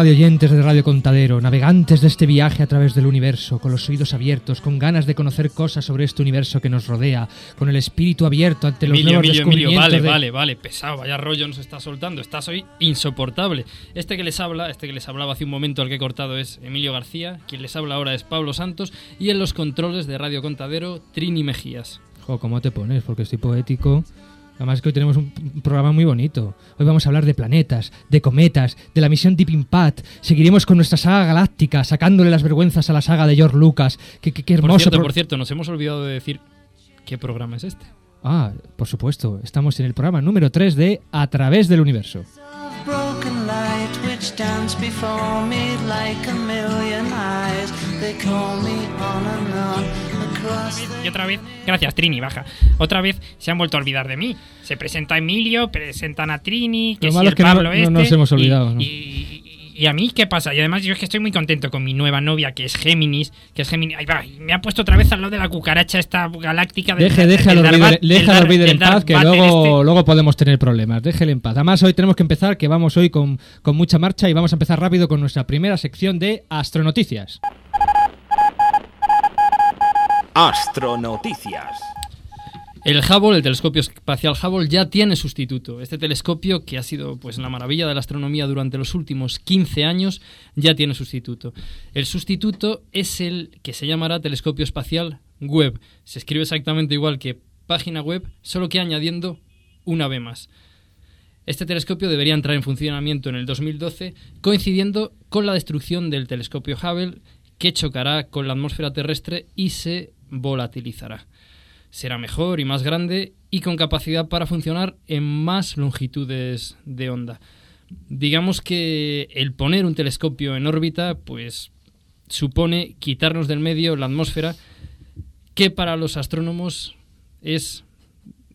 radioyentes de Radio Contadero, navegantes de este viaje a través del universo, con los oídos abiertos, con ganas de conocer cosas sobre este universo que nos rodea, con el espíritu abierto ante los Emilio, nuevos Emilio, Emilio, descubrimientos vale, de- vale, vale, pesado, vaya rollo nos está soltando, estás hoy insoportable. Este que les habla, este que les hablaba hace un momento al que he cortado es Emilio García, quien les habla ahora es Pablo Santos y en los controles de Radio Contadero, Trini Mejías. Jo, ¿cómo te pones? Porque estoy poético. Además que hoy tenemos un programa muy bonito. Hoy vamos a hablar de planetas, de cometas, de la misión Deep Impact. Seguiremos con nuestra saga galáctica, sacándole las vergüenzas a la saga de George Lucas. Qué, qué- qué Por cierto, pro- por cierto, nos hemos olvidado de decir qué programa es este. Ah, por supuesto. Estamos en el programa número 3 de A través del universo. Y otra vez, gracias Trini, baja. Otra vez se han vuelto a olvidar de mí. Se presenta Emilio, presentan a Trini, que Lo si malo el es que no- Pablo no este, nos hemos y- olvidado, ¿no? Y, y- y a mí qué pasa? Y además yo es que estoy muy contento con mi nueva novia, que es Géminis, que es Géminis. Ahí va, y me ha puesto otra vez al lado de la cucaracha esta galáctica del- Deje, deje a los Vader, en paz, que luego, este. luego podemos tener problemas. Déjele en paz. Además, hoy tenemos que empezar, que vamos hoy con, con mucha marcha y vamos a empezar rápido con nuestra primera sección de Astronoticias. Astronoticias. El Hubble, el telescopio espacial Hubble, ya tiene sustituto. Este telescopio, que ha sido pues la maravilla de la astronomía durante los últimos 15 años, ya tiene sustituto. El sustituto es el que se llamará telescopio espacial Webb. Se escribe exactamente igual que página web, solo que añadiendo una B más. Este telescopio debería entrar en funcionamiento en el 2012, coincidiendo con la destrucción del telescopio Hubble, que chocará con la atmósfera terrestre y se volatilizará será mejor y más grande y con capacidad para funcionar en más longitudes de onda. Digamos que el poner un telescopio en órbita, pues supone quitarnos del medio la atmósfera, que para los astrónomos es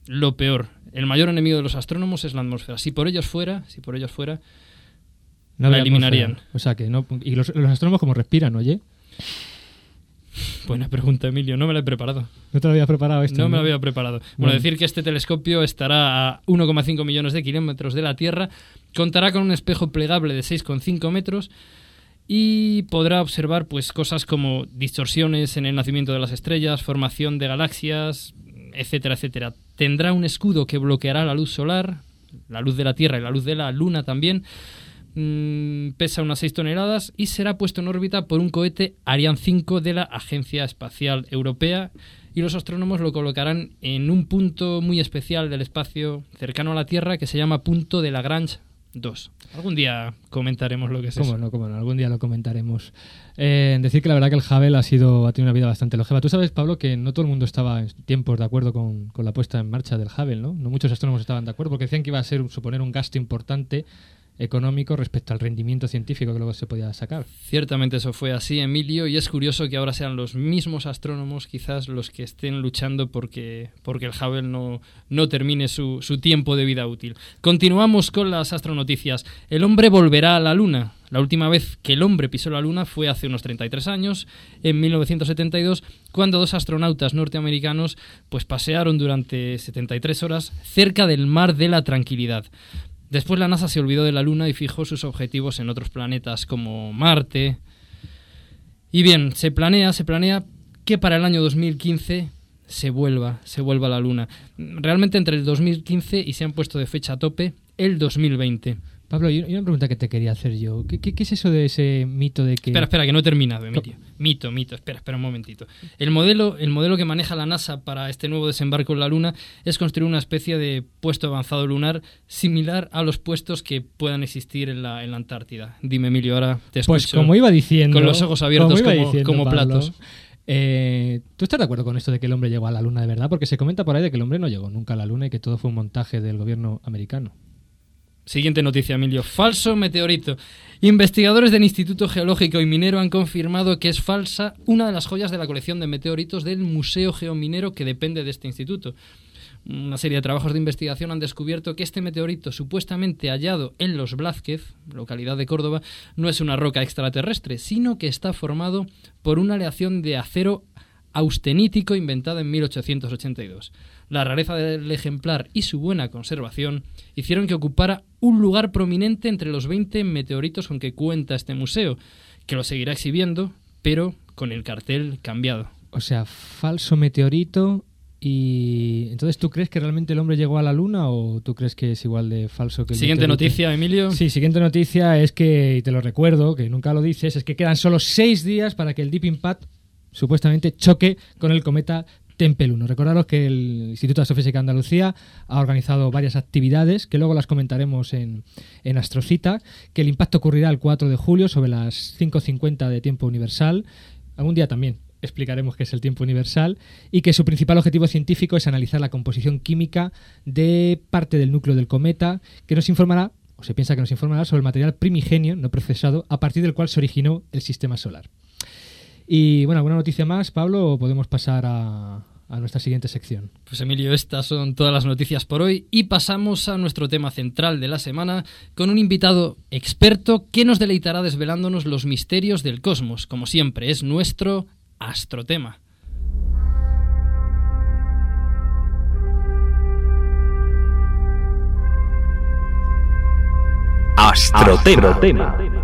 lo peor. El mayor enemigo de los astrónomos es la atmósfera. Si por ellos fuera, si por ellos fuera, No La eliminarían. atmósfera. O sea que no. Y los, los astrónomos, como respiran, oye? Buena pregunta, Emilio, no me la he preparado. No te lo habías preparado esto. No me lo había preparado. Bueno, Bueno. decir que este telescopio estará a 1,5 millones de kilómetros de la Tierra, contará con un espejo plegable de 6,5 metros y podrá observar pues cosas como distorsiones en el nacimiento de las estrellas, formación de galaxias, etcétera, etcétera. Tendrá un escudo que bloqueará la luz solar, la luz de la Tierra y la luz de la Luna también. Mm, pesa unas 6 toneladas y será puesto en órbita por un cohete Ariane 5 de la Agencia Espacial Europea y los astrónomos lo colocarán en un punto muy especial del espacio cercano a la Tierra que se llama Punto de Lagrange 2. Algún día comentaremos lo que es ¿Cómo eso. no? ¿Cómo no? Algún día lo comentaremos. Eh, decir que la verdad que el Hubble ha, sido, ha tenido una vida bastante longeva. Tú sabes, Pablo, que no todo el mundo estaba en tiempos de acuerdo con, con la puesta en marcha del Hubble, ¿no? No muchos astrónomos estaban de acuerdo porque decían que iba a ser suponer un gasto importante económico respecto al rendimiento científico que luego se podía sacar. Ciertamente eso fue así, Emilio, y es curioso que ahora sean los mismos astrónomos quizás los que estén luchando porque, porque el Hubble no, no termine su, su tiempo de vida útil. Continuamos con las astronoticias. El hombre volverá a la Luna. La última vez que el hombre pisó la Luna fue hace unos 33 años, en 1972, cuando dos astronautas norteamericanos pues pasearon durante 73 horas cerca del Mar de la Tranquilidad. Después la NASA se olvidó de la Luna y fijó sus objetivos en otros planetas como Marte. Y bien, se planea, se planea que para el año 2015 se vuelva, se vuelva la Luna. Realmente entre el 2015 y se han puesto de fecha a tope el 2020. Pablo, y una pregunta que te quería hacer yo. ¿Qué, qué- qué es eso de ese mito de que... Espera, espera, que no he terminado, Emilio. Mito, mito, espera, espera un momentito. El modelo, el modelo que maneja la NASA para este nuevo desembarco en la Luna es construir una especie de puesto avanzado lunar similar a los puestos que puedan existir en la, en la Antártida. Dime, Emilio, ahora te escucho. Pues como iba diciendo... con los ojos abiertos como- diciendo, como Pablo, platos. eh, ¿Tú estás de acuerdo con esto de que el hombre llegó a la Luna de verdad? Porque se comenta por ahí de que el hombre no llegó nunca a la Luna y que todo fue un montaje del gobierno americano. Siguiente noticia, Emilio. Falso meteorito. Investigadores del Instituto Geológico y Minero han confirmado que es falsa una de las joyas de la colección de meteoritos del Museo Geominero que depende de este instituto. una serie de trabajos de investigación han descubierto que este meteorito supuestamente hallado en Los Blázquez, localidad de Córdoba, no es una roca extraterrestre, sino que está formado por una aleación de acero austenítico inventada en 1882. La rareza del ejemplar y su buena conservación hicieron que ocupara un lugar prominente entre los 20 meteoritos con que cuenta este museo, que lo seguirá exhibiendo, pero con el cartel cambiado. O sea, falso meteorito y entonces tú crees que realmente el hombre llegó a la luna o tú crees que es igual de falso que el Siguiente meteorito? noticia, Emilio. Sí, siguiente noticia es que, y te lo recuerdo, que nunca lo dices, es que quedan solo seis días para que el Deep Impact supuestamente choque con el cometa Tempel 1. Recordaros que el Instituto de Astrofísica de Andalucía ha organizado varias actividades que luego las comentaremos en, en Astrocita, que el impacto ocurrirá el 4 de julio sobre las 5.50 de tiempo universal. Algún día también explicaremos qué es el tiempo universal y que su principal objetivo científico es analizar la composición química de parte del núcleo del cometa, que nos informará, o se piensa que nos informará, sobre el material primigenio no procesado a partir del cual se originó el sistema solar. Y bueno, ¿alguna noticia más, Pablo, o podemos pasar a, a nuestra siguiente sección? Pues Emilio, estas son todas las noticias por hoy y pasamos a nuestro tema central de la semana con un invitado experto que nos deleitará desvelándonos los misterios del cosmos. Como siempre, es nuestro astrotema. Astrotema.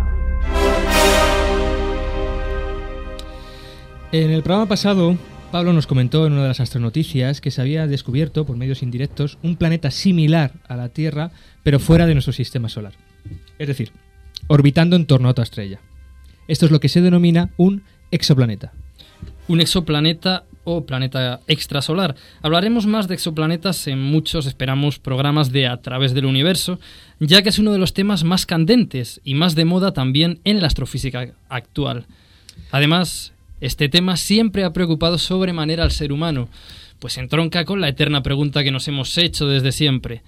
En el programa pasado, Pablo nos comentó en una de las astronoticias que se había descubierto por medios indirectos un planeta similar a la Tierra, pero fuera de nuestro sistema solar. Es decir, orbitando en torno a otra estrella. Esto es lo que se denomina un exoplaneta. Un exoplaneta o planeta extrasolar. Hablaremos más de exoplanetas en muchos, esperamos, programas de A través del universo, ya que es uno de los temas más candentes y más de moda también en la astrofísica actual. Además, este tema siempre ha preocupado sobremanera al ser humano, pues entronca con la eterna pregunta que nos hemos hecho desde siempre.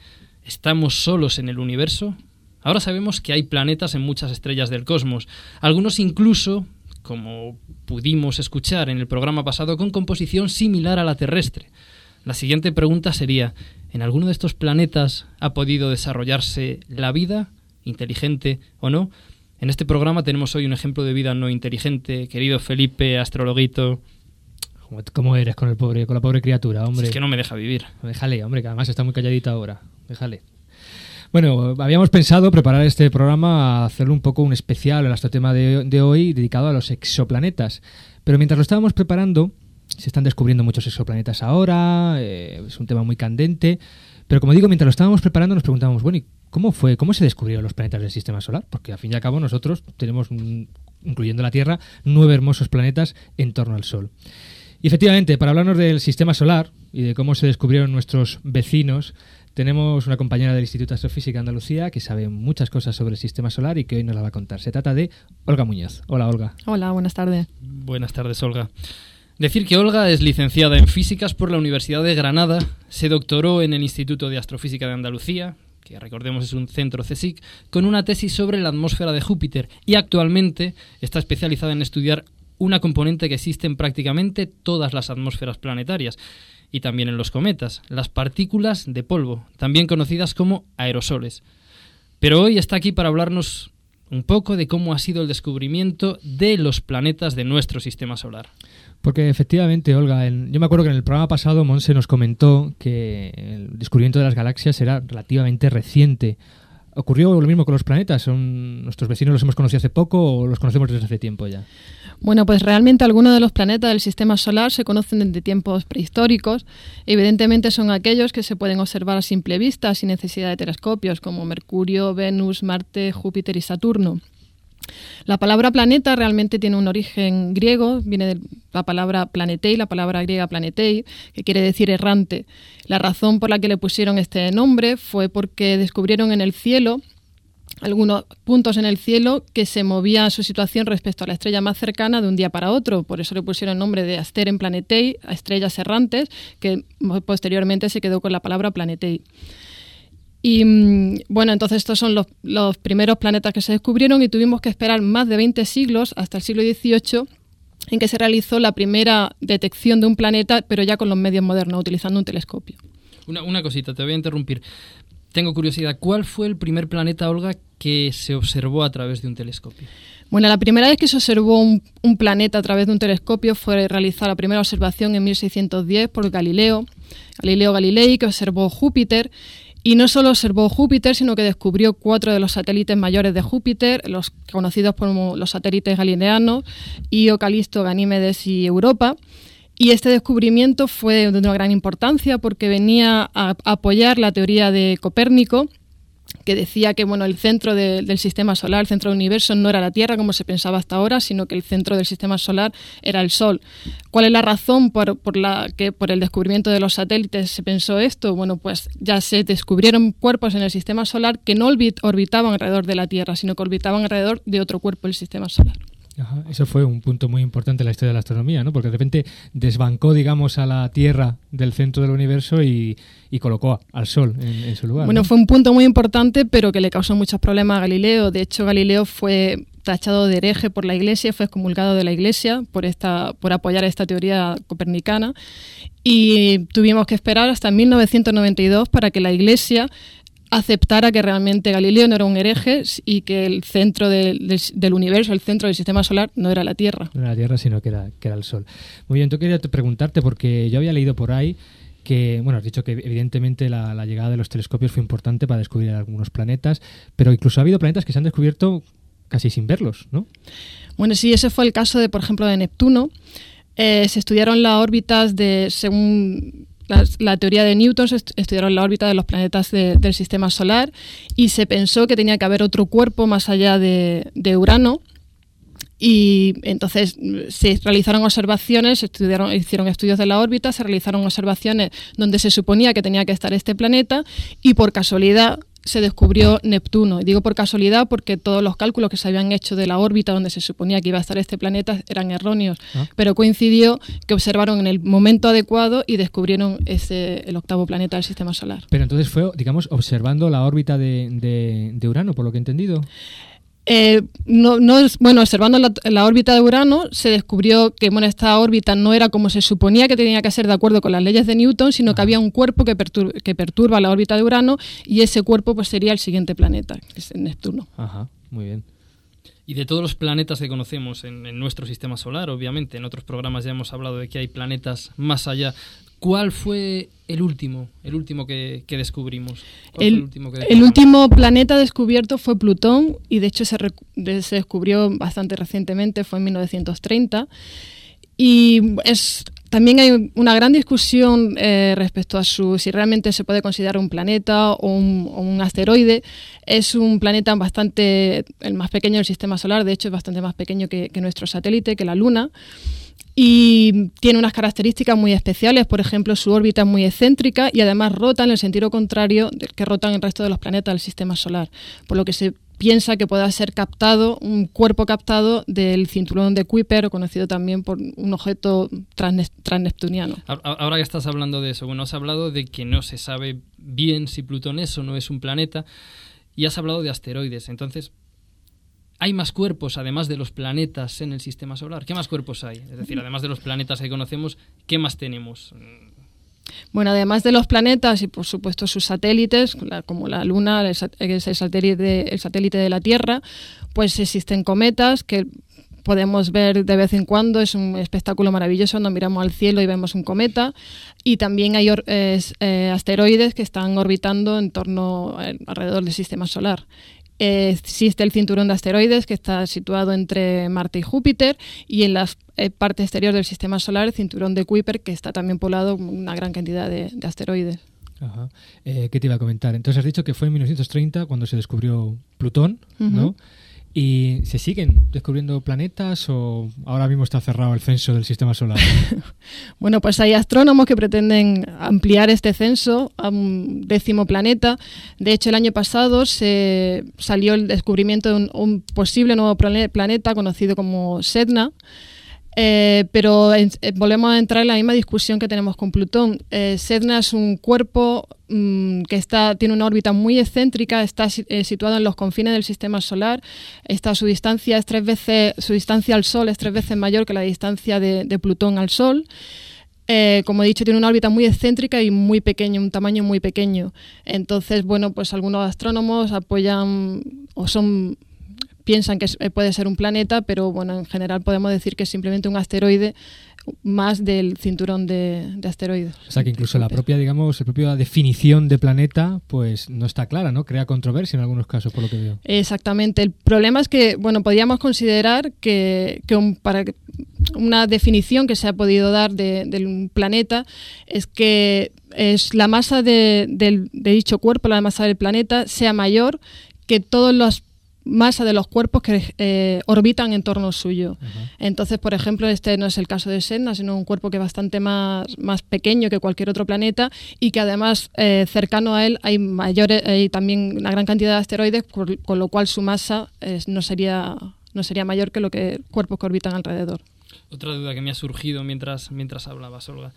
¿Estamos solos en el universo? Ahora sabemos que hay planetas en muchas estrellas del cosmos, algunos incluso, como pudimos escuchar en el programa pasado, con composición similar a la terrestre. La siguiente pregunta sería, ¿en alguno de estos planetas ha podido desarrollarse la vida, inteligente o no? En este programa tenemos hoy un ejemplo de vida no inteligente, querido Felipe, astrologuito. ¿Cómo- ¿Cómo eres con el pobre, con la pobre criatura, hombre? Es que no me deja vivir. Déjale, hombre, que además está muy calladita ahora. Déjale. Bueno, habíamos pensado preparar este programa a hacerlo un poco un especial, el astrotema de, de hoy, dedicado a los exoplanetas. Pero mientras lo estábamos preparando, se están descubriendo muchos exoplanetas ahora, eh, es un tema muy candente. Pero como digo, mientras lo estábamos preparando, nos preguntábamos, bueno, ¿y cómo fue? ¿Cómo se descubrieron los planetas del sistema solar? Porque al fin y al cabo nosotros tenemos, incluyendo la Tierra, nueve hermosos planetas en torno al Sol. Y efectivamente, para hablarnos del sistema solar y de cómo se descubrieron nuestros vecinos, tenemos una compañera del Instituto de Astrofísica de Andalucía que sabe muchas cosas sobre el sistema solar y que hoy nos la va a contar. Se trata de Olga Muñoz. Hola, Olga. Hola, buenas tardes. Buenas tardes, Olga. Decir que Olga es licenciada en físicas por la Universidad de Granada, se doctoró en el Instituto de Astrofísica de Andalucía, que recordemos es un centro CSIC, con una tesis sobre la atmósfera de Júpiter y actualmente está especializada en estudiar una componente que existe en prácticamente todas las atmósferas planetarias y también en los cometas, las partículas de polvo, también conocidas como aerosoles. Pero hoy está aquí para hablarnos un poco de cómo ha sido el descubrimiento de los planetas de nuestro sistema solar. Porque efectivamente, Olga, en- yo me acuerdo que en el programa pasado Monse nos comentó que el descubrimiento de las galaxias era relativamente reciente. ¿Ocurrió lo mismo con los planetas? ¿Son nuestros vecinos los hemos conocido hace poco o los conocemos desde hace tiempo ya? Bueno, pues realmente algunos de los planetas del sistema solar se conocen desde tiempos prehistóricos. Evidentemente son aquellos que se pueden observar a simple vista sin necesidad de telescopios, como Mercurio, Venus, Marte, Júpiter y Saturno. La palabra planeta realmente tiene un origen griego, viene de la palabra planetei, la palabra griega planetei, que quiere decir errante. La razón por la que le pusieron este nombre fue porque descubrieron en el cielo algunos puntos en el cielo que se movía su situación respecto a la estrella más cercana de un día para otro. Por eso le pusieron el nombre de Asteren Planetei, a estrellas errantes, que posteriormente se quedó con la palabra Planetei. Y mm, bueno, entonces estos son los, los primeros planetas que se descubrieron y tuvimos que esperar más de 20 siglos, hasta el siglo XVIII, en que se realizó la primera detección de un planeta, pero ya con los medios modernos, utilizando un telescopio. Una, una cosita, te voy a interrumpir. Tengo curiosidad, ¿cuál fue el primer planeta, Olga, que se observó a través de un telescopio? Bueno, la primera vez que se observó un, un planeta a través de un telescopio fue realizar la primera observación en 1610 por Galileo, Galileo Galilei, que observó Júpiter y no solo observó Júpiter, sino que descubrió cuatro de los satélites mayores de Júpiter, los conocidos como los satélites galileanos, Io, Calisto, Ganímedes y Europa. Y este descubrimiento fue de una gran importancia porque venía a apoyar la teoría de Copérnico, que decía que bueno, el centro de, del sistema solar, el centro del universo, no era la Tierra como se pensaba hasta ahora, sino que el centro del sistema solar era el Sol. ¿Cuál es la razón por, por la que por el descubrimiento de los satélites se pensó esto? Bueno, pues ya se descubrieron cuerpos en el sistema solar que no orbitaban alrededor de la Tierra, sino que orbitaban alrededor de otro cuerpo del sistema solar. Ajá, eso fue un punto muy importante en la historia de la astronomía, ¿no? Porque de repente desbancó, digamos, a la Tierra del centro del universo y, y colocó al Sol en, en su lugar. Bueno, ¿no? fue un punto muy importante, pero que le causó muchos problemas a Galileo. De hecho, Galileo fue tachado de hereje por la Iglesia, fue excomulgado de la Iglesia por esta, por apoyar esta teoría copernicana. Y tuvimos que esperar hasta 1992 para que la Iglesia aceptara que realmente Galileo no era un hereje y que el centro de- del- del universo, el centro del sistema solar, no era la Tierra. No era la Tierra, sino que era, que era el Sol. Muy bien, yo quería te- preguntarte, porque yo había leído por ahí que, bueno, has dicho que evidentemente la, la llegada de los telescopios fue importante para descubrir algunos planetas, pero incluso ha habido planetas que se han descubierto casi sin verlos, ¿no? Bueno, sí, ese fue el caso de, por ejemplo, de Neptuno. Eh, se estudiaron las órbitas de, según la, teoría de Newton, se est- estudiaron la órbita de los planetas de- del sistema solar y se pensó que tenía que haber otro cuerpo más allá de, de Urano. Y entonces mm, se realizaron observaciones, estudiaron, hicieron estudios de la órbita, se realizaron observaciones donde se suponía que tenía que estar este planeta y por casualidad se descubrió Neptuno. Y digo por casualidad porque todos los cálculos que se habían hecho de la órbita donde se suponía que iba a estar este planeta eran erróneos. Ah. Pero coincidió que observaron en el momento adecuado y descubrieron ese, el octavo planeta del sistema solar. Pero entonces fue, digamos, observando la órbita de, de- de Urano, por lo que he entendido. Eh, no, no es- bueno, observando la, la órbita de Urano, se descubrió que bueno, esta órbita no era como se suponía que tenía que ser de acuerdo con las leyes de Newton, sino que había un cuerpo que, pertur- que perturba la órbita de Urano y ese cuerpo pues, sería el siguiente planeta, que es Neptuno. Ajá, muy bien. Y de todos los planetas que conocemos en, en nuestro sistema solar, obviamente, en otros programas ya hemos hablado de que hay planetas más allá. ¿Cuál fue el último, el último que, que descubrimos? ¿Cuál fue El, último que el descubrimos? último planeta descubierto fue Plutón y de hecho se, se descubrió bastante recientemente, fue en 1930. Y es, también hay una gran discusión eh, respecto a su, si realmente se puede considerar un planeta o un, o un asteroide. Es un planeta bastante, el más pequeño del sistema solar, de hecho es bastante más pequeño que, que nuestro satélite, que la Luna. Y tiene unas características muy especiales, por ejemplo, su órbita es muy excéntrica y además rota en el sentido contrario del que rotan el resto de los planetas del sistema solar, por lo que se piensa que pueda ser captado, un cuerpo captado del cinturón de Kuiper, conocido también por un objeto transne- transneptuniano. Ahora que estás hablando de eso, bueno, has hablado de que no se sabe bien si Plutón es o no es un planeta y has hablado de asteroides. Entonces, ¿hay más cuerpos además de los planetas en el sistema solar? ¿Qué más cuerpos hay? Es decir, además de los planetas que conocemos, ¿qué más tenemos? Bueno, además de los planetas y por supuesto sus satélites, como la Luna, el satélite, el satélite de la Tierra, pues existen cometas que podemos ver de vez en cuando, es un espectáculo maravilloso cuando miramos al cielo y vemos un cometa, y también hay eh, asteroides que están orbitando en torno eh, alrededor del sistema solar. Existe el cinturón de asteroides que está situado entre Marte y Júpiter y en la eh, parte exterior del sistema solar el cinturón de Kuiper que está también poblado una gran cantidad de, de asteroides. Ajá. Eh, ¿Qué te iba a comentar? Entonces has dicho que fue en 1930 cuando se descubrió Plutón, ¿no? ¿Y se siguen descubriendo planetas o ahora mismo está cerrado el censo del sistema solar? Bueno, pues hay astrónomos que pretenden ampliar este censo a un décimo planeta. De hecho, el año pasado se salió el descubrimiento de un, un posible nuevo plane- planeta conocido como Sedna. Eh, pero en- eh, volvemos a entrar en la misma discusión que tenemos con Plutón. Eh, Sedna es un cuerpo mm, que está, tiene una órbita muy excéntrica, está eh, situado en los confines del sistema solar. Está, su distancia es tres veces, su distancia al Sol es tres veces mayor que la distancia de, de Plutón al Sol. eh, como he dicho, tiene una órbita muy excéntrica y muy pequeño, un tamaño muy pequeño. Entonces, bueno, pues algunos astrónomos apoyan o son piensan que eh, puede ser un planeta, pero bueno, en general podemos decir que es simplemente un asteroide más del cinturón de, de asteroides. O sea que incluso la propia, digamos, la propia definición de planeta, pues no está clara, ¿no? Crea controversia en algunos casos, por lo que veo. Exactamente. El problema es que, bueno, podríamos considerar que, que un- para una definición que se ha podido dar de, de un planeta es que es la masa de, del- de dicho cuerpo, la masa del planeta, sea mayor que todas las masas de los cuerpos que eh, orbitan en torno suyo. Entonces, por ejemplo, este no es el caso de Sedna, sino un cuerpo que es bastante más, más pequeño que cualquier otro planeta y que además eh, cercano a él hay mayores, hay también una gran cantidad de asteroides, por- con lo cual su masa eh, no sería no sería mayor que lo que cuerpos que orbitan alrededor. Otra duda que me ha surgido mientras, mientras hablabas, Olga.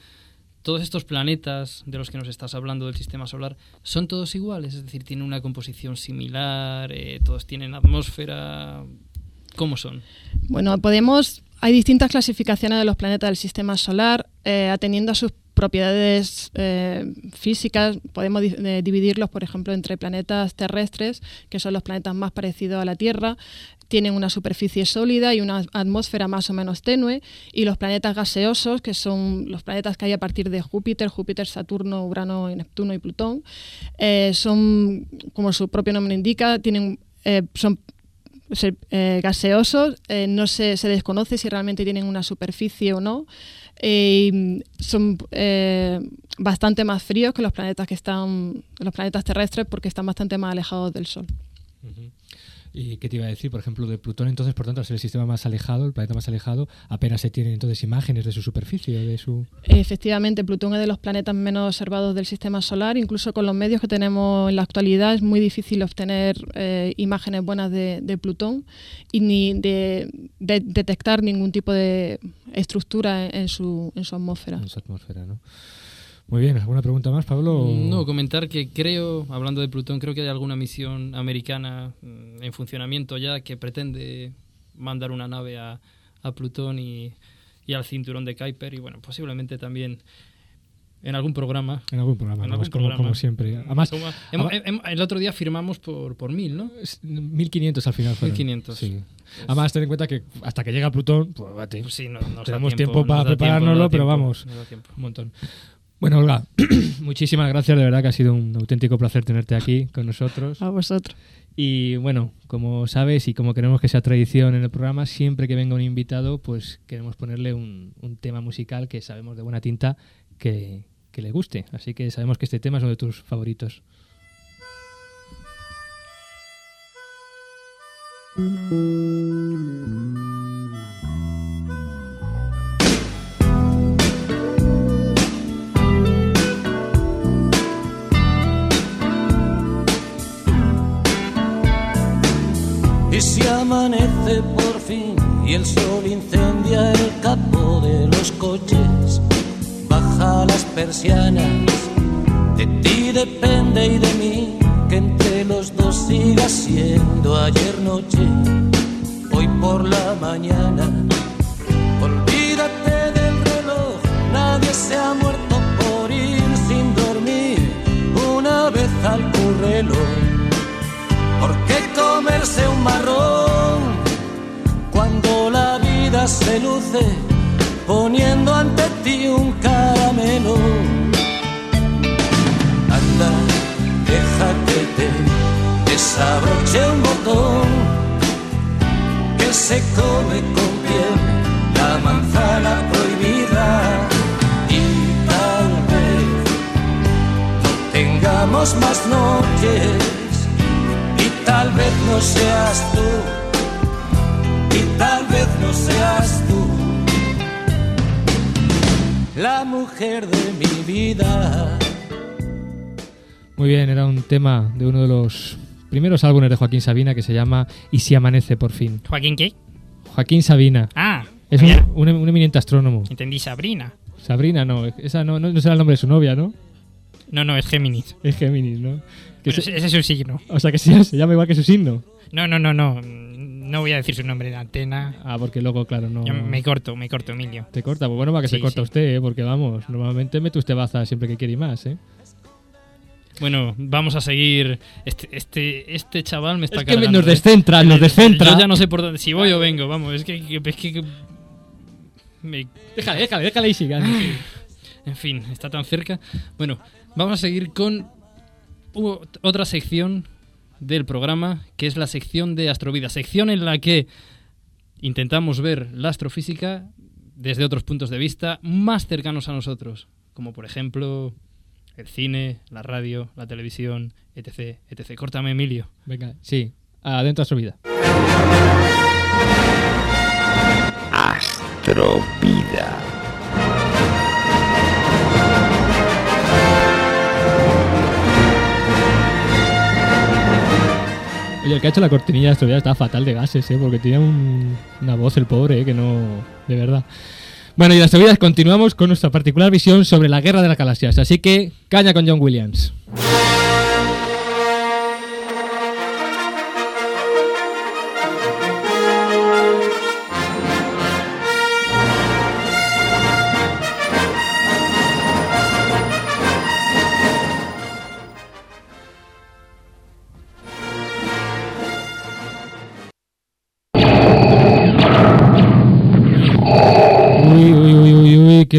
Todos estos planetas de los que nos estás hablando del sistema solar, ¿son todos iguales? Es decir, ¿tienen una composición similar? eh, ¿Todos tienen atmósfera? ¿Cómo son? Bueno, podemos. Hay distintas clasificaciones de los planetas del sistema solar, eh, atendiendo a sus propiedades eh, físicas. Podemos di- dividirlos, por ejemplo, entre planetas terrestres, que son los planetas más parecidos a la Tierra, tienen una superficie sólida y una atmósfera más o menos tenue, y los planetas gaseosos, que son los planetas que hay a partir de Júpiter, Júpiter, Saturno, Urano, Neptuno y Plutón, eh, son, como su propio nombre indica, tienen, eh, son eh, gaseosos, eh, no se, se desconoce si realmente tienen una superficie o no. eh, son eh, bastante más fríos que los planetas que están, los planetas terrestres porque están bastante más alejados del Sol. ¿Y qué te iba a decir? Por ejemplo, de Plutón, entonces, por tanto, al ser el sistema más alejado, el planeta más alejado, apenas se tienen entonces imágenes de su superficie, de su... Efectivamente, Plutón es de los planetas menos observados del sistema solar. Incluso con los medios que tenemos en la actualidad es muy difícil obtener eh, imágenes buenas de, de Plutón y ni de, de detectar ningún tipo de estructura en, en su, en su atmósfera. en su atmósfera, ¿no? Muy bien, ¿alguna pregunta más, Pablo? No, comentar que creo, hablando de Plutón, creo que hay alguna misión americana mm, en funcionamiento ya que pretende mandar una nave a, a Plutón y, y al cinturón de Kuiper y bueno, posiblemente también en algún programa. En algún programa, En ¿no? algún Es como, programa. como siempre. Además, Como- hemos- el otro día firmamos por, por mil, ¿no? es 1500 al final. fueron. 1500. Sí. Además, ten en cuenta que hasta que llega Plutón, pues, Pues sí, no, nos da tenemos tiempo, tiempo, para nos da tiempo, preparárnoslo, pero vamos, nos da tiempo. un montón. Bueno, Olga, muchísimas gracias, de verdad que ha sido un auténtico placer tenerte aquí con nosotros. A vosotros. Y bueno, como sabes y como queremos que sea tradición en el programa, siempre que venga un invitado, pues queremos ponerle un, un tema musical que sabemos de buena tinta que, que le guste. Así que sabemos que este tema es uno de tus favoritos. Y si amanece por fin y el sol incendia el capó de los coches, baja las persianas, de ti depende y de mí, que entre los dos siga siendo ayer noche, hoy por la mañana. Marrón cuando la vida se luce poniendo ante ti un caramelo? Anda, deja que te desabroche un botón que se come con piel la manzana prohibida y tal vez tengamos más noches tal vez no seas tú, y tal vez no seas tú, la mujer de mi vida. Muy bien, era un tema de uno de los primeros álbumes de Joaquín Sabina que se llama Y si amanece por fin. ¿Joaquín qué? Joaquín Sabina. Ah, Es un- un eminente astrónomo. Entendí Sabrina. Sabrina, no, esa no, no, no será el nombre de su novia, ¿no? No, no, es Géminis. Es Géminis, ¿no? Que Bueno, se- ese es su signo. o sea que sí, se llama igual que su signo. No, no, no, no. no voy a decir su nombre en antena. Ah, porque luego, claro, no... Yo me corto, me corto, Emilio. Te corta, pues bueno, para que se corta sí. usted, ¿eh? porque vamos, normalmente mete usted baza siempre que quiere y más, ¿eh? Bueno, vamos a seguir. Este, este, este chaval me está Es que cargando, nos ¿eh? descentra, nos descentra. Yo ya no sé por dónde. Si voy o vengo, vamos. Es que. es que me- Déjale, déjale, déjale y siga. en fin, está tan cerca. Bueno, vamos a seguir con otra sección del programa, que es la sección de Astrovida. Sección en la que intentamos ver la astrofísica desde otros puntos de vista más cercanos a nosotros. Como por ejemplo el cine, la radio, la televisión, etc. etc. Córtame, Emilio. Venga, sí, adentro a su vida. Astrovida. Oye, el que ha hecho la cortinilla de Astrovida está fatal de gases, ¿eh? Porque tiene un- una voz el pobre, ¿eh? Que no... De verdad. Bueno, y las Astrovidas continuamos con nuestra particular visión sobre la Guerra de las Galaxias. Así que, caña con John Williams.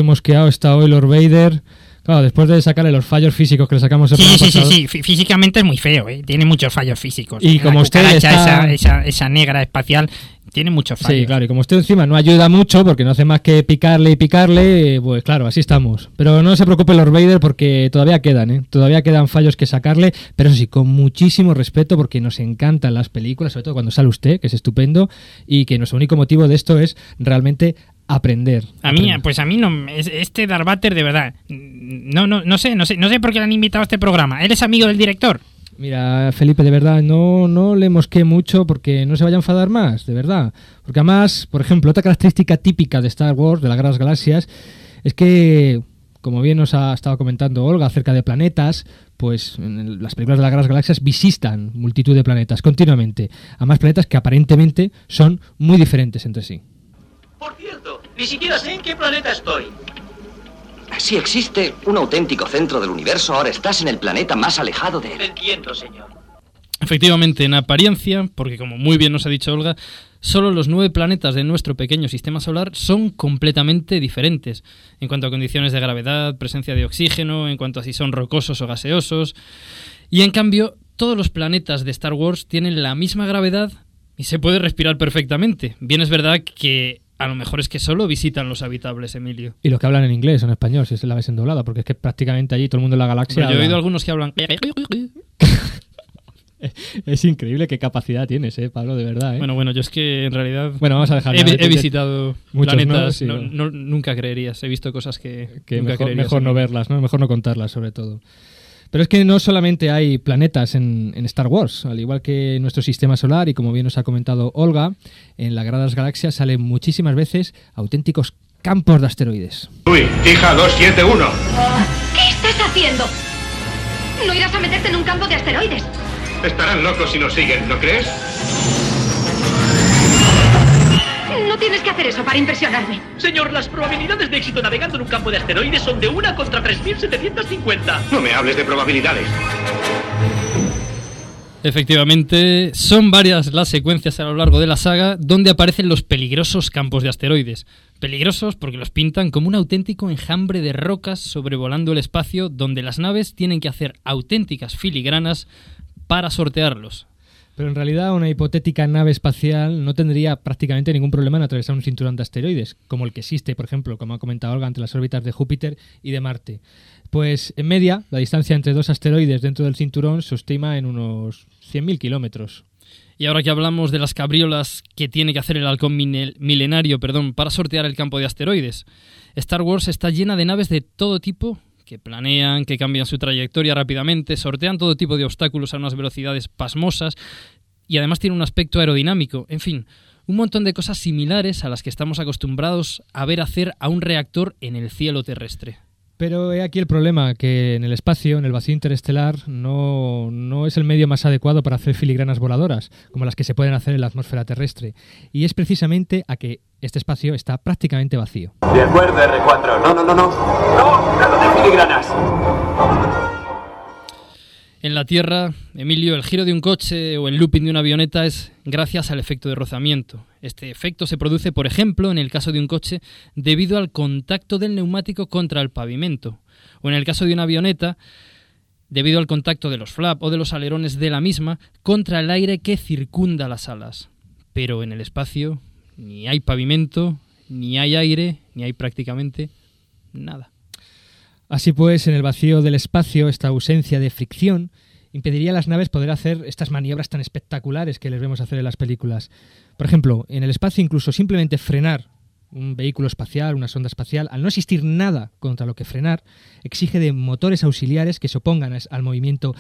Mosqueado está hoy Lord Vader. Claro, después de sacarle los fallos físicos que le sacamos el Sí, sí, sí, pasado. sí. Fí- Físicamente es muy feo, ¿eh? Tiene muchos fallos físicos. Y La como usted está- esa, esa, esa negra espacial tiene muchos fallos. Sí, claro, y como usted encima no ayuda mucho porque no hace más que picarle y picarle, pues claro, así estamos. Pero no se preocupe Lord Vader porque todavía quedan, ¿eh? Todavía quedan fallos que sacarle, pero eso sí, con muchísimo respeto porque nos encantan las películas, sobre todo cuando sale usted, que es estupendo, y que nuestro único motivo de esto es realmente aprender. A mí, Aprender. pues a mí no, es- este Darvater de verdad, no, no, no sé, no sé, no sé por qué le han invitado a este programa. Él es amigo del director. Mira, Felipe, de verdad, no, no le mosqué mucho porque no se vaya a enfadar más, de verdad. Porque además, por ejemplo, otra característica típica de Star Wars, de las Guerras Galaxias, es que, como bien nos ha estado comentando Olga acerca de planetas, pues en el- las películas de las Guerras Galaxias visitan multitud de planetas continuamente. Además, planetas que aparentemente son muy diferentes entre sí. Por cierto, ni siquiera sé en qué planeta estoy. Si existe un auténtico centro del universo, ahora estás en el planeta más alejado de él. Entiendo, señor. Efectivamente, en apariencia, porque como muy bien nos ha dicho Olga, solo los nueve planetas de nuestro pequeño sistema solar son completamente diferentes en cuanto a condiciones de gravedad, presencia de oxígeno, en cuanto a si son rocosos o gaseosos. Y en cambio, todos los planetas de Star Wars tienen la misma gravedad y se puede respirar perfectamente. Bien es verdad que a lo mejor es que solo visitan los habitables, Emilio. Y los que hablan en inglés o en español, si se la ves en doblada, porque es que prácticamente allí todo el mundo en la galaxia. Hombre, yo he oído algunos que hablan... Es increíble qué capacidad tienes, eh, Pablo, de verdad. ¿eh? Bueno, bueno, yo es que en realidad Bueno, vamos a dejarlo. he, he visitado planetas, no- nunca creerías. He visto cosas que, que nunca mejor, creerías. mejor no verlas, ¿no? Mejor no contarlas, sobre todo. Pero es que no solamente hay planetas en, en Star Wars, al igual que en nuestro sistema solar, y como bien nos ha comentado Olga, en la Guerra de las Galaxias salen muchísimas veces auténticos campos de asteroides. Uy, fija 271. ¿Qué estás haciendo? No irás a meterte en un campo de asteroides. Estarán locos si nos siguen, ¿no crees? No tienes que hacer eso para impresionarme. Señor, las probabilidades de éxito navegando en un campo de asteroides son de 1 contra 3750. No me hables de probabilidades. Efectivamente, son varias las secuencias a lo largo de la saga donde aparecen los peligrosos campos de asteroides. Peligrosos porque los pintan como un auténtico enjambre de rocas sobrevolando el espacio donde las naves tienen que hacer auténticas filigranas para sortearlos. Pero en realidad una hipotética nave espacial no tendría prácticamente ningún problema en atravesar un cinturón de asteroides, como el que existe, por ejemplo, como ha comentado Olga, entre las órbitas de Júpiter y de Marte. Pues en media, la distancia entre dos asteroides dentro del cinturón se estima en unos 100.000 kilómetros. Y ahora que hablamos de las cabriolas que tiene que hacer el halcón milenario perdón, para sortear el campo de asteroides, Star Wars está llena de naves de todo tipo que planean, que cambian su trayectoria rápidamente, sortean todo tipo de obstáculos a unas velocidades pasmosas y además tiene un aspecto aerodinámico. En fin, un montón de cosas similares a las que estamos acostumbrados a ver hacer a un reactor en el cielo terrestre. Pero he aquí el problema, que en el espacio, en el vacío interestelar, no, no es el medio más adecuado para hacer filigranas voladoras, como las que se pueden hacer en la atmósfera terrestre. Y es precisamente a que este espacio está prácticamente vacío. De acuerdo, R4. No, no, no, no. En la Tierra, Emilio, el giro de un coche o el looping de una avioneta es gracias al efecto de rozamiento. Este efecto se produce, por ejemplo, en el caso de un coche, debido al contacto del neumático contra el pavimento, o en el caso de una avioneta, debido al contacto de los flaps o de los alerones de la misma contra el aire que circunda las alas. Pero en el espacio ni hay pavimento, ni hay aire, ni hay prácticamente nada. Así pues, en el vacío del espacio, esta ausencia de fricción impediría a las naves poder hacer estas maniobras tan espectaculares que les vemos hacer en las películas. Por ejemplo, en el espacio incluso simplemente frenar un vehículo espacial, una sonda espacial, al no existir nada contra lo que frenar, exige de motores auxiliares que se opongan al movimiento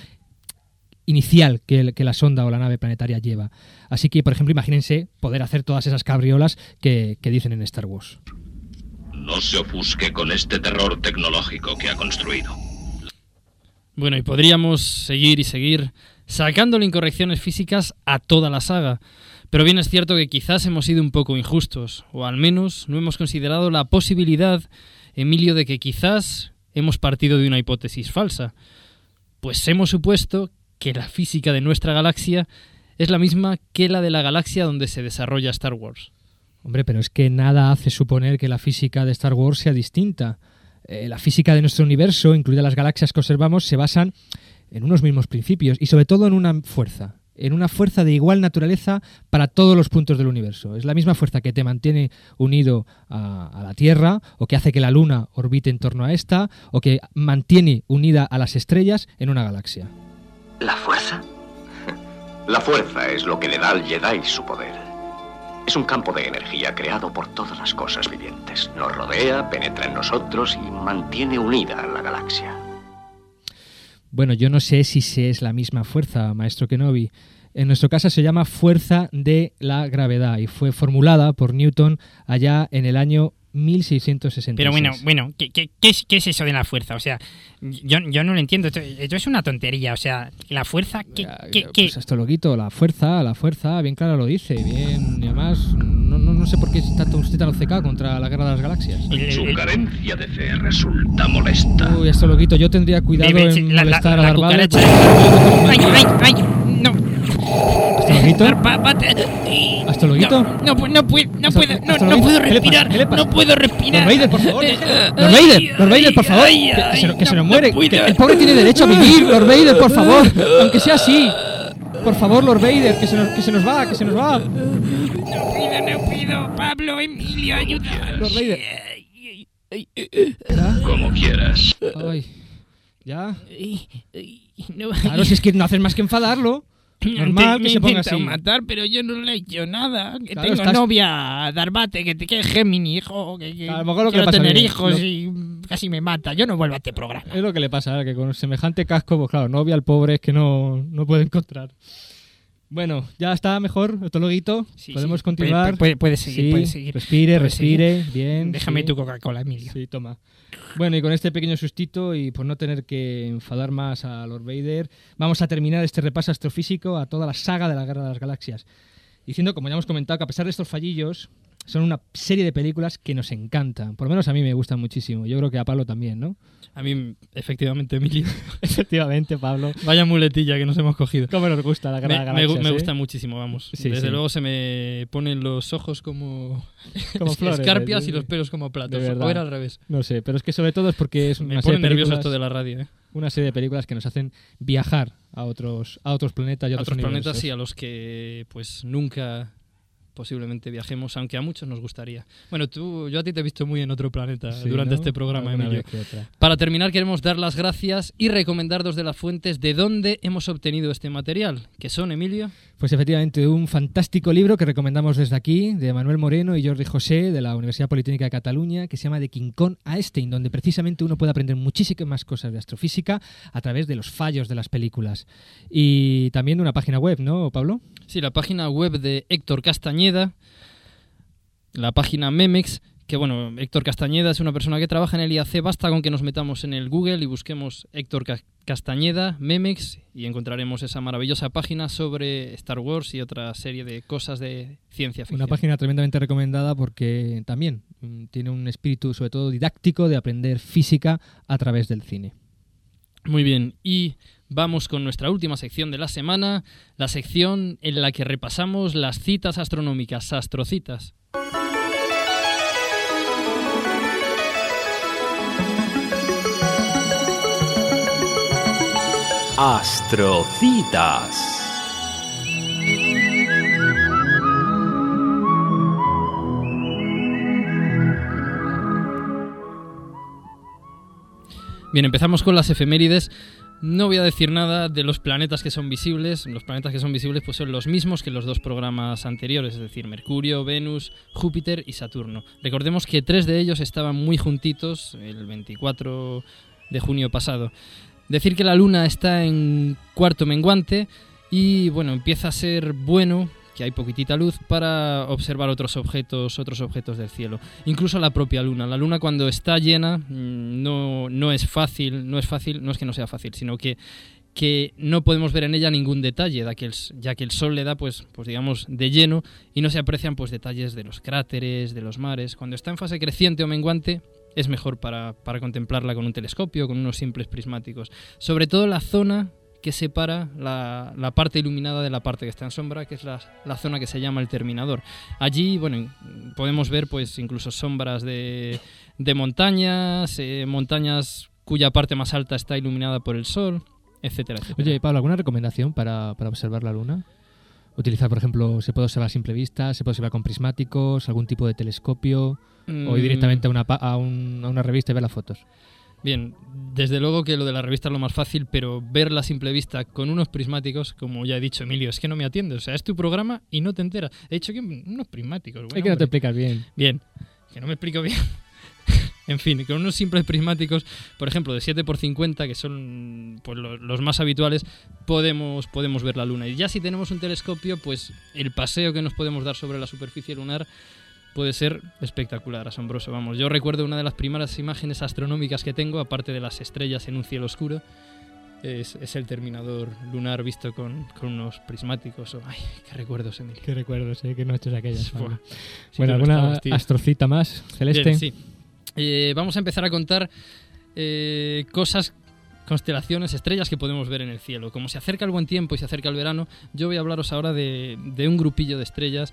inicial que, la sonda o la nave planetaria lleva. Así que, por ejemplo, imagínense poder hacer todas esas cabriolas que dicen en Star Wars. No se ofusque con este terror tecnológico que ha construido. Bueno, y podríamos seguir y seguir sacándole incorrecciones físicas a toda la saga. Pero bien es cierto que quizás hemos sido un poco injustos, o al menos no hemos considerado la posibilidad, Emilio, de que quizás hemos partido de una hipótesis falsa. Pues hemos supuesto que la física de nuestra galaxia es la misma que la de la galaxia donde se desarrolla Star Wars. Hombre, pero es que nada hace suponer que la física de Star Wars sea distinta. Eh, la física de nuestro universo, incluidas las galaxias que observamos, se basan en unos mismos principios y sobre todo en una fuerza, en una fuerza de igual naturaleza para todos los puntos del universo. Es la misma fuerza que te mantiene unido a, a la Tierra o que hace que la Luna orbite en torno a esta o que mantiene unida a las estrellas en una galaxia. ¿La fuerza? La fuerza es lo que le da al Jedi su poder. Es un campo de energía creado por todas las cosas vivientes. Nos rodea, penetra en nosotros y mantiene unida a la galaxia. Bueno, yo no sé si se es la misma fuerza, maestro Kenobi. En nuestro caso se llama fuerza de la gravedad y fue formulada por Newton allá en el año 1666. Pero bueno, bueno, ¿qué, qué, qué es, qué es eso de la fuerza? O sea, yo, yo no lo entiendo. Esto, esto es una tontería. O sea, la fuerza, ¿qué, qué, qué? Pues esto loquito, la fuerza, la fuerza, bien claro lo dice, bien, y además no, no, no sé por qué está tan- usted tan obcecado contra la guerra de las galaxias. Su carencia de fe resulta molesta. Uy, esto loquito, yo tendría cuidado Bebe, en la- la- molestar la a Vader. cucaracha. ¡Ay, ay, ay! No. ¿Hasta loquito? ¿Hasta loquito? No, no, puedo, no, ¿Hasta- puedo, no, hasta no loquito? puedo respirar. ¿Qué le pasa? No puedo respirar. Lord Vader, por favor, Eh, eh, Lord Vader, Lord Vader, por favor, ay, que, que se, que se no, nos muere. no puedo. que el pobre tiene derecho a vivir, Lord Vader, por favor, aunque sea así. Por favor, Lord Vader, que se nos, que se nos va, que se nos va. No puedo, no puedo. Pablo, Emilio, ayuda. Lord Vader. Como quieras. Ay, ya. No, Claro, si es que no haces más que enfadarlo. Normal me que se ponga así. matar, pero yo no le he hecho nada. Que Claro, tengo estás- novia, Darbate, que, que es Gemini, hijo. Que, que A lo mejor lo que quiero le pasa tener hijos y casi me mata. Yo no vuelvo a este programa. Es lo que le pasa, que con semejante casco, pues claro, novia al pobre es que no, no puede encontrar. Bueno, ya está mejor, otologuito. Sí, Podemos sí, continuar. puede- puede- puede seguir, Sí, puede seguir. Respire, Puede respire, seguir. bien. Déjame tu Coca-Cola, Emilio. Sí, toma. Bueno, y con este pequeño sustito y por no tener que enfadar más a Lord Vader, vamos a terminar este repaso astrofísico a toda la saga de la Guerra de las Galaxias. Diciendo, como ya hemos comentado, que a pesar de estos fallillos, son una serie de películas que nos encantan. Por lo menos a mí me gustan muchísimo. Yo creo que a Pablo también, ¿no? A mí, efectivamente, Emilio. Efectivamente, Pablo. Vaya muletilla que nos hemos cogido. ¿Cómo nos gusta la Guerra Me, me me eh? gusta muchísimo, vamos. Sí, Desde sí. luego se me ponen los ojos como, Como es- flores, escarpias y los pelos como platos. O era al revés. No sé, pero es que sobre todo es porque es Me una pone serie de nervioso esto de la radio, ¿eh? Una serie de películas que nos hacen viajar a otros, a otros planetas y a A otros, otros planetas y a los que pues nunca posiblemente viajemos, aunque a muchos nos gustaría. Bueno, tú, yo a ti te he visto muy en otro planeta Sí, durante ¿no? este programa, Emilio. Para terminar, queremos dar las gracias y recomendar dos de las fuentes de dónde hemos obtenido este material, que son, Emilio. Pues efectivamente, un fantástico libro que recomendamos desde aquí, de Manuel Moreno y Jordi José, de la Universidad Politécnica de Cataluña, que se llama De Kong a Einstein, donde precisamente uno puede aprender muchísimas cosas de astrofísica a través de los fallos de las películas. Y también una página web, ¿no, Pablo? Sí, la página web de Héctor Castañeda, la página Memex, que bueno, Héctor Castañeda es una persona que trabaja en el IAC, basta con que nos metamos en el Google y busquemos Héctor Ca- Castañeda, Memex, y encontraremos esa maravillosa página sobre Star Wars y otra serie de cosas de ciencia ficción. Una página tremendamente recomendada porque también mm, tiene un espíritu sobre todo didáctico de aprender física a través del cine. Muy bien, y vamos con nuestra última sección de la semana, la sección en la que repasamos las citas astronómicas, astrocitas. Astrocitas. Bien, empezamos con las efemérides. No voy a decir nada de los planetas que son visibles. Los planetas que son visibles pues son los mismos que los dos programas anteriores, es decir, Mercurio, Venus, Júpiter y Saturno. Recordemos que tres de ellos estaban muy juntitos el 24 de junio pasado. Decir que la Luna está en cuarto menguante y bueno, empieza a ser bueno que hay poquitita luz para observar otros objetos, otros objetos del cielo. Incluso la propia luna. La luna cuando está llena mm, no, no es fácil, no es fácil, no es que no sea fácil, sino que que no podemos ver en ella ningún detalle, ya que el, sol le da, pues, pues digamos, de lleno y no se aprecian pues detalles de los cráteres, de los mares. Cuando está en fase creciente o menguante, es mejor para, para contemplarla con un telescopio, con unos simples prismáticos. Sobre todo la zona que separa la, la, parte iluminada de la parte que está en sombra, que es la, la, zona que se llama el terminador. Allí, bueno, podemos ver pues incluso sombras de, de montañas, eh, montañas cuya parte más alta está iluminada por el sol, etcétera, etcétera. Oye, Pablo, ¿alguna recomendación para, para observar la luna? Utilizar, por ejemplo, se puede observar a simple vista, se puede observar con prismáticos, algún tipo de telescopio, mm. o ir directamente a una, a, un, a una revista y ver las fotos. Bien, desde luego que lo de la revista es lo más fácil, pero verla a simple vista con unos prismáticos, como ya he dicho Emilio, es que no me atiendes. O sea, es tu programa y no te enteras. He dicho que unos prismáticos. Bueno, es que no te explicas bien. Bien, que no me explico bien. en fin, con unos simples prismáticos, por ejemplo, de 7 por 50 que son pues, los, los más habituales, podemos, podemos ver la luna. Y ya si tenemos un telescopio, pues el paseo que nos podemos dar sobre la superficie lunar puede ser espectacular, asombroso. Vamos, yo recuerdo una de las primeras imágenes astronómicas que tengo, aparte de las estrellas en un cielo oscuro, es, es el terminador lunar visto con, con unos prismáticos. Oh, ay, qué recuerdos, Emilio. Qué recuerdos, ¿eh? qué noches aquellas. Sí, bueno, ¿alguna estabas, astrocita más, Celeste? Bien, sí. Eh, vamos a empezar a contar eh, cosas constelaciones, estrellas que podemos ver en el cielo. Como se acerca el buen tiempo y se acerca el verano, yo voy a hablaros ahora de, de un grupillo de estrellas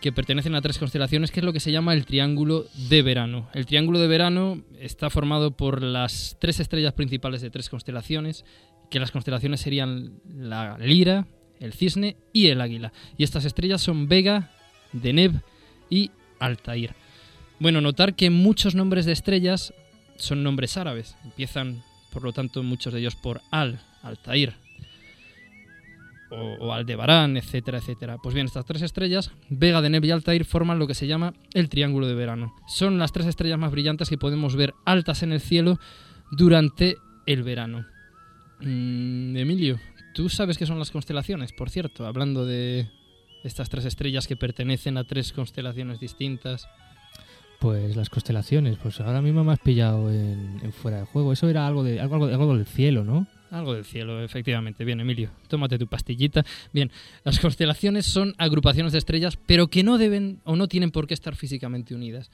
que pertenecen a tres constelaciones, que es lo que se llama el Triángulo de Verano. El Triángulo de Verano está formado por las tres estrellas principales de tres constelaciones, que las constelaciones serían la Lira, el Cisne y el Águila. Y estas estrellas son Vega, Deneb y Altair. Bueno, notar que muchos nombres de estrellas son nombres árabes. Empiezan, por lo tanto, muchos de ellos por Al, Altair, o, Aldebarán, etcétera, etcétera. Pues bien, estas tres estrellas, Vega, Deneb y Altair, forman lo que se llama el Triángulo de Verano. Son las tres estrellas más brillantes que podemos ver altas en el cielo durante el verano. Mm, Emilio, ¿tú sabes qué son las constelaciones? Por cierto, hablando de estas tres estrellas que pertenecen a tres constelaciones distintas. Pues las constelaciones, pues ahora mismo me has pillado en, en fuera de juego. Eso era algo, de, algo, algo, algo del cielo, ¿no? Algo del cielo, efectivamente. Bien, Emilio, tómate tu pastillita. Bien, las constelaciones son agrupaciones de estrellas, pero que no deben o no tienen por qué estar físicamente unidas.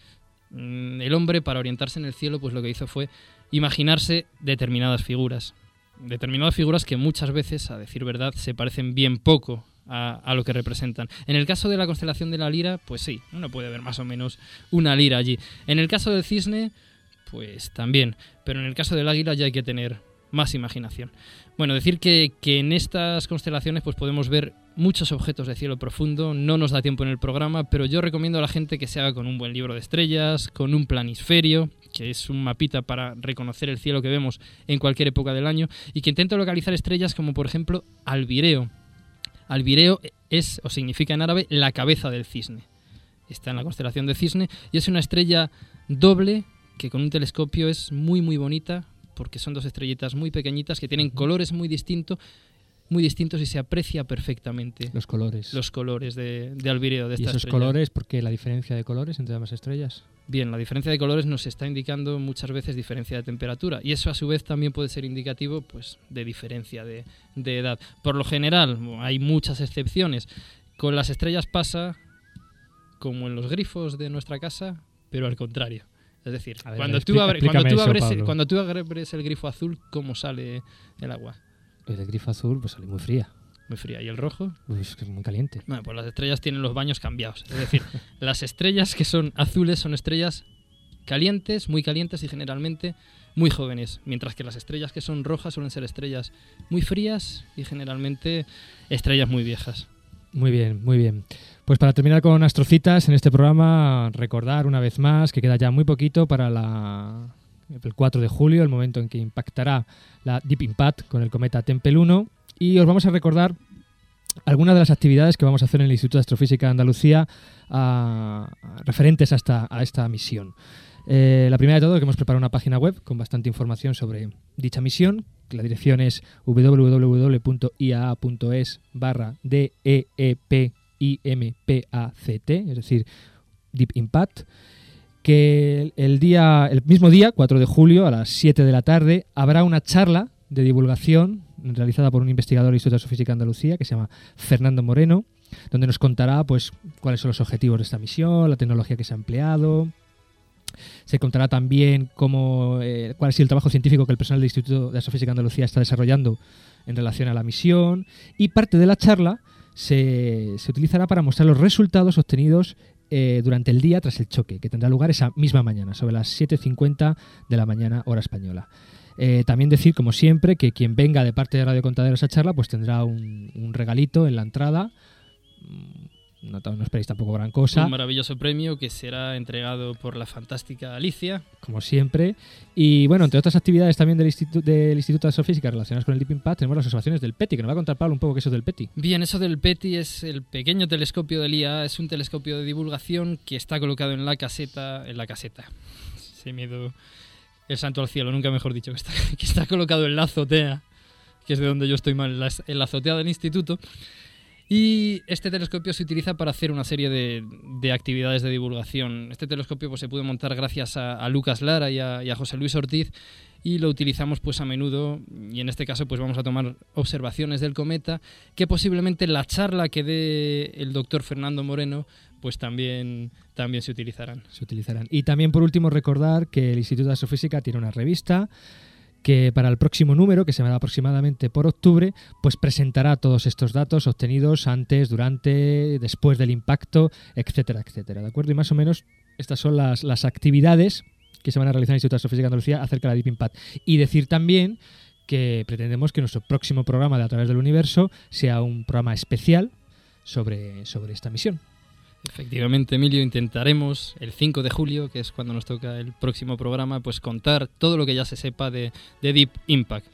Mm, El hombre, para orientarse en el cielo, pues lo que hizo fue imaginarse determinadas figuras. Determinadas figuras que muchas veces, a decir verdad, se parecen bien poco a, a, lo que representan. En el caso de la constelación de la lira, pues sí, uno puede ver más o menos una lira allí. En el caso del cisne, pues también. Pero en el caso del águila ya hay que tener más imaginación. Bueno, decir que, que, en estas constelaciones pues podemos ver muchos objetos de cielo profundo, no nos da tiempo en el programa, pero yo recomiendo a la gente que se haga con un buen libro de estrellas, con un planisferio, que es un mapita para reconocer el cielo que vemos en cualquier época del año, y que intente localizar estrellas como por ejemplo Albireo. Albireo es o significa en árabe la cabeza del cisne. Está en la constelación de cisne y es una estrella doble que con un telescopio es muy muy bonita, porque son dos estrellitas muy pequeñitas que tienen colores muy distintos muy distintos y se aprecia perfectamente Los colores. los colores de, de albireo de ¿Y esta esos estrella. colores? ¿Por qué la diferencia de colores entre ambas estrellas? Bien, la diferencia de colores nos está indicando muchas veces diferencia de temperatura y eso a su vez también puede ser indicativo pues, de diferencia de, de edad. Por lo general, hay muchas excepciones. Con las estrellas pasa como en los grifos de nuestra casa, pero al contrario. Es decir, ver, cuando, tú cuando, eso, abres, cuando tú abres el grifo azul, ¿cómo sale el agua? El grifo azul pues sale muy fría. Muy fría. ¿Y el rojo? Que es muy caliente. Bueno, pues las estrellas tienen los baños cambiados. Es decir, las estrellas que son azules son estrellas calientes, muy calientes y generalmente muy jóvenes, mientras que las estrellas que son rojas suelen ser estrellas muy frías y generalmente estrellas muy viejas. Muy bien, muy bien. Pues para terminar con astrocitas en este programa, recordar una vez más que queda ya muy poquito para la, el 4 de julio, el momento en que impactará la Deep Impact con el cometa Tempel 1. Y os vamos a recordar algunas de las actividades que vamos a hacer en el Instituto de Astrofísica de Andalucía a- a- referentes a esta, a esta misión. Eh, la primera de todo, que hemos preparado una página web con bastante información sobre dicha misión. La dirección es www.iaa.es barra D-E-E-P-I-M-P-A-C-T, es decir, Deep Impact. Que el- día, el mismo día, 4 de julio, a las 7 de la tarde, habrá una charla de divulgación realizada por un investigador del Instituto de Astrofísica de Andalucía que se llama Fernando Moreno, donde nos contará pues, cuáles son los objetivos de esta misión, la tecnología que se ha empleado, se contará también cómo, eh, cuál ha sido el trabajo científico que el personal del Instituto de Astrofísica de Andalucía está desarrollando en relación a la misión. Y parte de la charla se, se utilizará para mostrar los resultados obtenidos eh, durante el día tras el choque, que tendrá lugar esa misma mañana, sobre las 7.50 de la mañana, hora española. Eh, también decir, como siempre, que quien venga de parte de Radio Contadero a esa charla, pues tendrá un, un regalito en la entrada. No, no esperéis tampoco gran cosa Un maravilloso premio que será entregado por la fantástica Alicia. como siempre. Y bueno, entre otras actividades también del, institu- del Instituto de Astrofísica relacionadas con el Deep Impact, tenemos las observaciones del PETI, que nos va a contar Pablo un poco qué es eso del PETI. Bien, eso del PETI es el pequeño telescopio del IA, es un telescopio de divulgación que está colocado en la caseta, en la caseta. Se me ido el santo al cielo, nunca mejor dicho, que está, que está colocado en la azotea, que es de donde yo estoy mal, en la azotea del instituto. Y este telescopio se utiliza para hacer una serie de, de actividades de divulgación. Este telescopio pues, se pudo montar gracias a, Lucas Lara y a, y a José Luis Ortiz y lo utilizamos pues a menudo y en este caso pues vamos a tomar observaciones del cometa que posiblemente la charla que dé el doctor Fernando Moreno pues también, también se utilizarán. Se utilizarán. Y también, por último, recordar que el Instituto de Astrofísica tiene una revista que para el próximo número, que se hará aproximadamente por octubre, pues presentará todos estos datos obtenidos antes, durante, después del impacto, etcétera, etcétera. ¿De acuerdo? Y más o menos estas son las, las actividades que se van a realizar en el Instituto de Astrofísica de Andalucía acerca de la Deep Impact. Y decir también que pretendemos que nuestro próximo programa de A través del universo sea un programa especial sobre, sobre esta misión. Efectivamente, Emilio, intentaremos el 5 de julio, que es cuando nos toca el próximo programa, pues contar todo lo que ya se sepa de, de Deep Impact.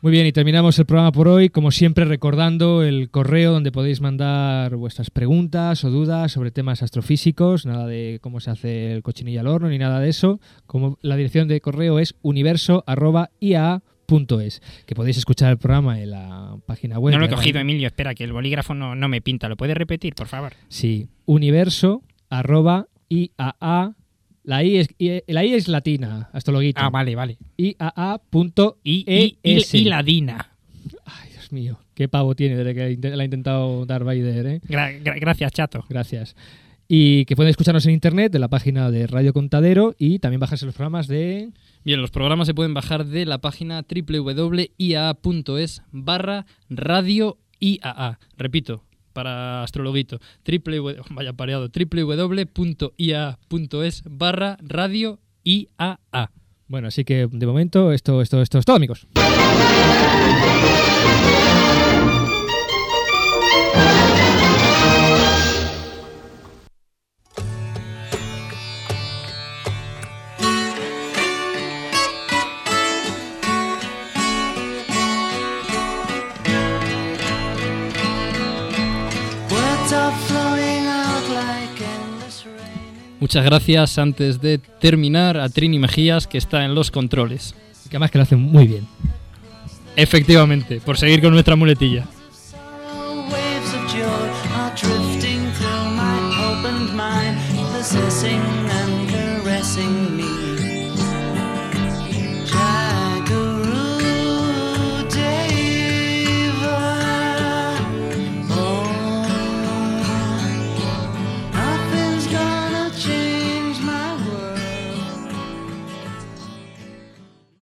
Muy bien, y terminamos el programa por hoy, como siempre recordando el correo donde podéis mandar vuestras preguntas o dudas sobre temas astrofísicos, nada de cómo se hace el cochinillo al horno ni nada de eso. Como la dirección de correo es universo@ia.es, que podéis escuchar el programa en la página web. No lo he cogido, Emilio. Espera, que el bolígrafo no, no me pinta. ¿Lo puedes repetir, por favor? Sí, universo arroba IAA. La I es, I- la I es latina, astrologuito. Ah, vale, vale. IAA.es. Y, y, y, y la Dina. Ay, Dios mío, qué pavo tiene desde que la ha intentado dar Vader, ¿eh? Gra- gra- gracias, chato. Gracias. Y que pueden escucharnos en internet, de la página de Radio Contadero y también bajarse los programas de... Bien, los programas se pueden bajar de la página www.iaa.es barra radio IAA. Repito, para astrologuito, www, vaya pareado, www.ia.es barra radio IAA. Bueno, así que de momento esto, esto, esto es todo, amigos. Muchas gracias antes de terminar a Trini Mejías que está en los controles. Que además que lo hacen muy bien. Efectivamente, por seguir con nuestra muletilla.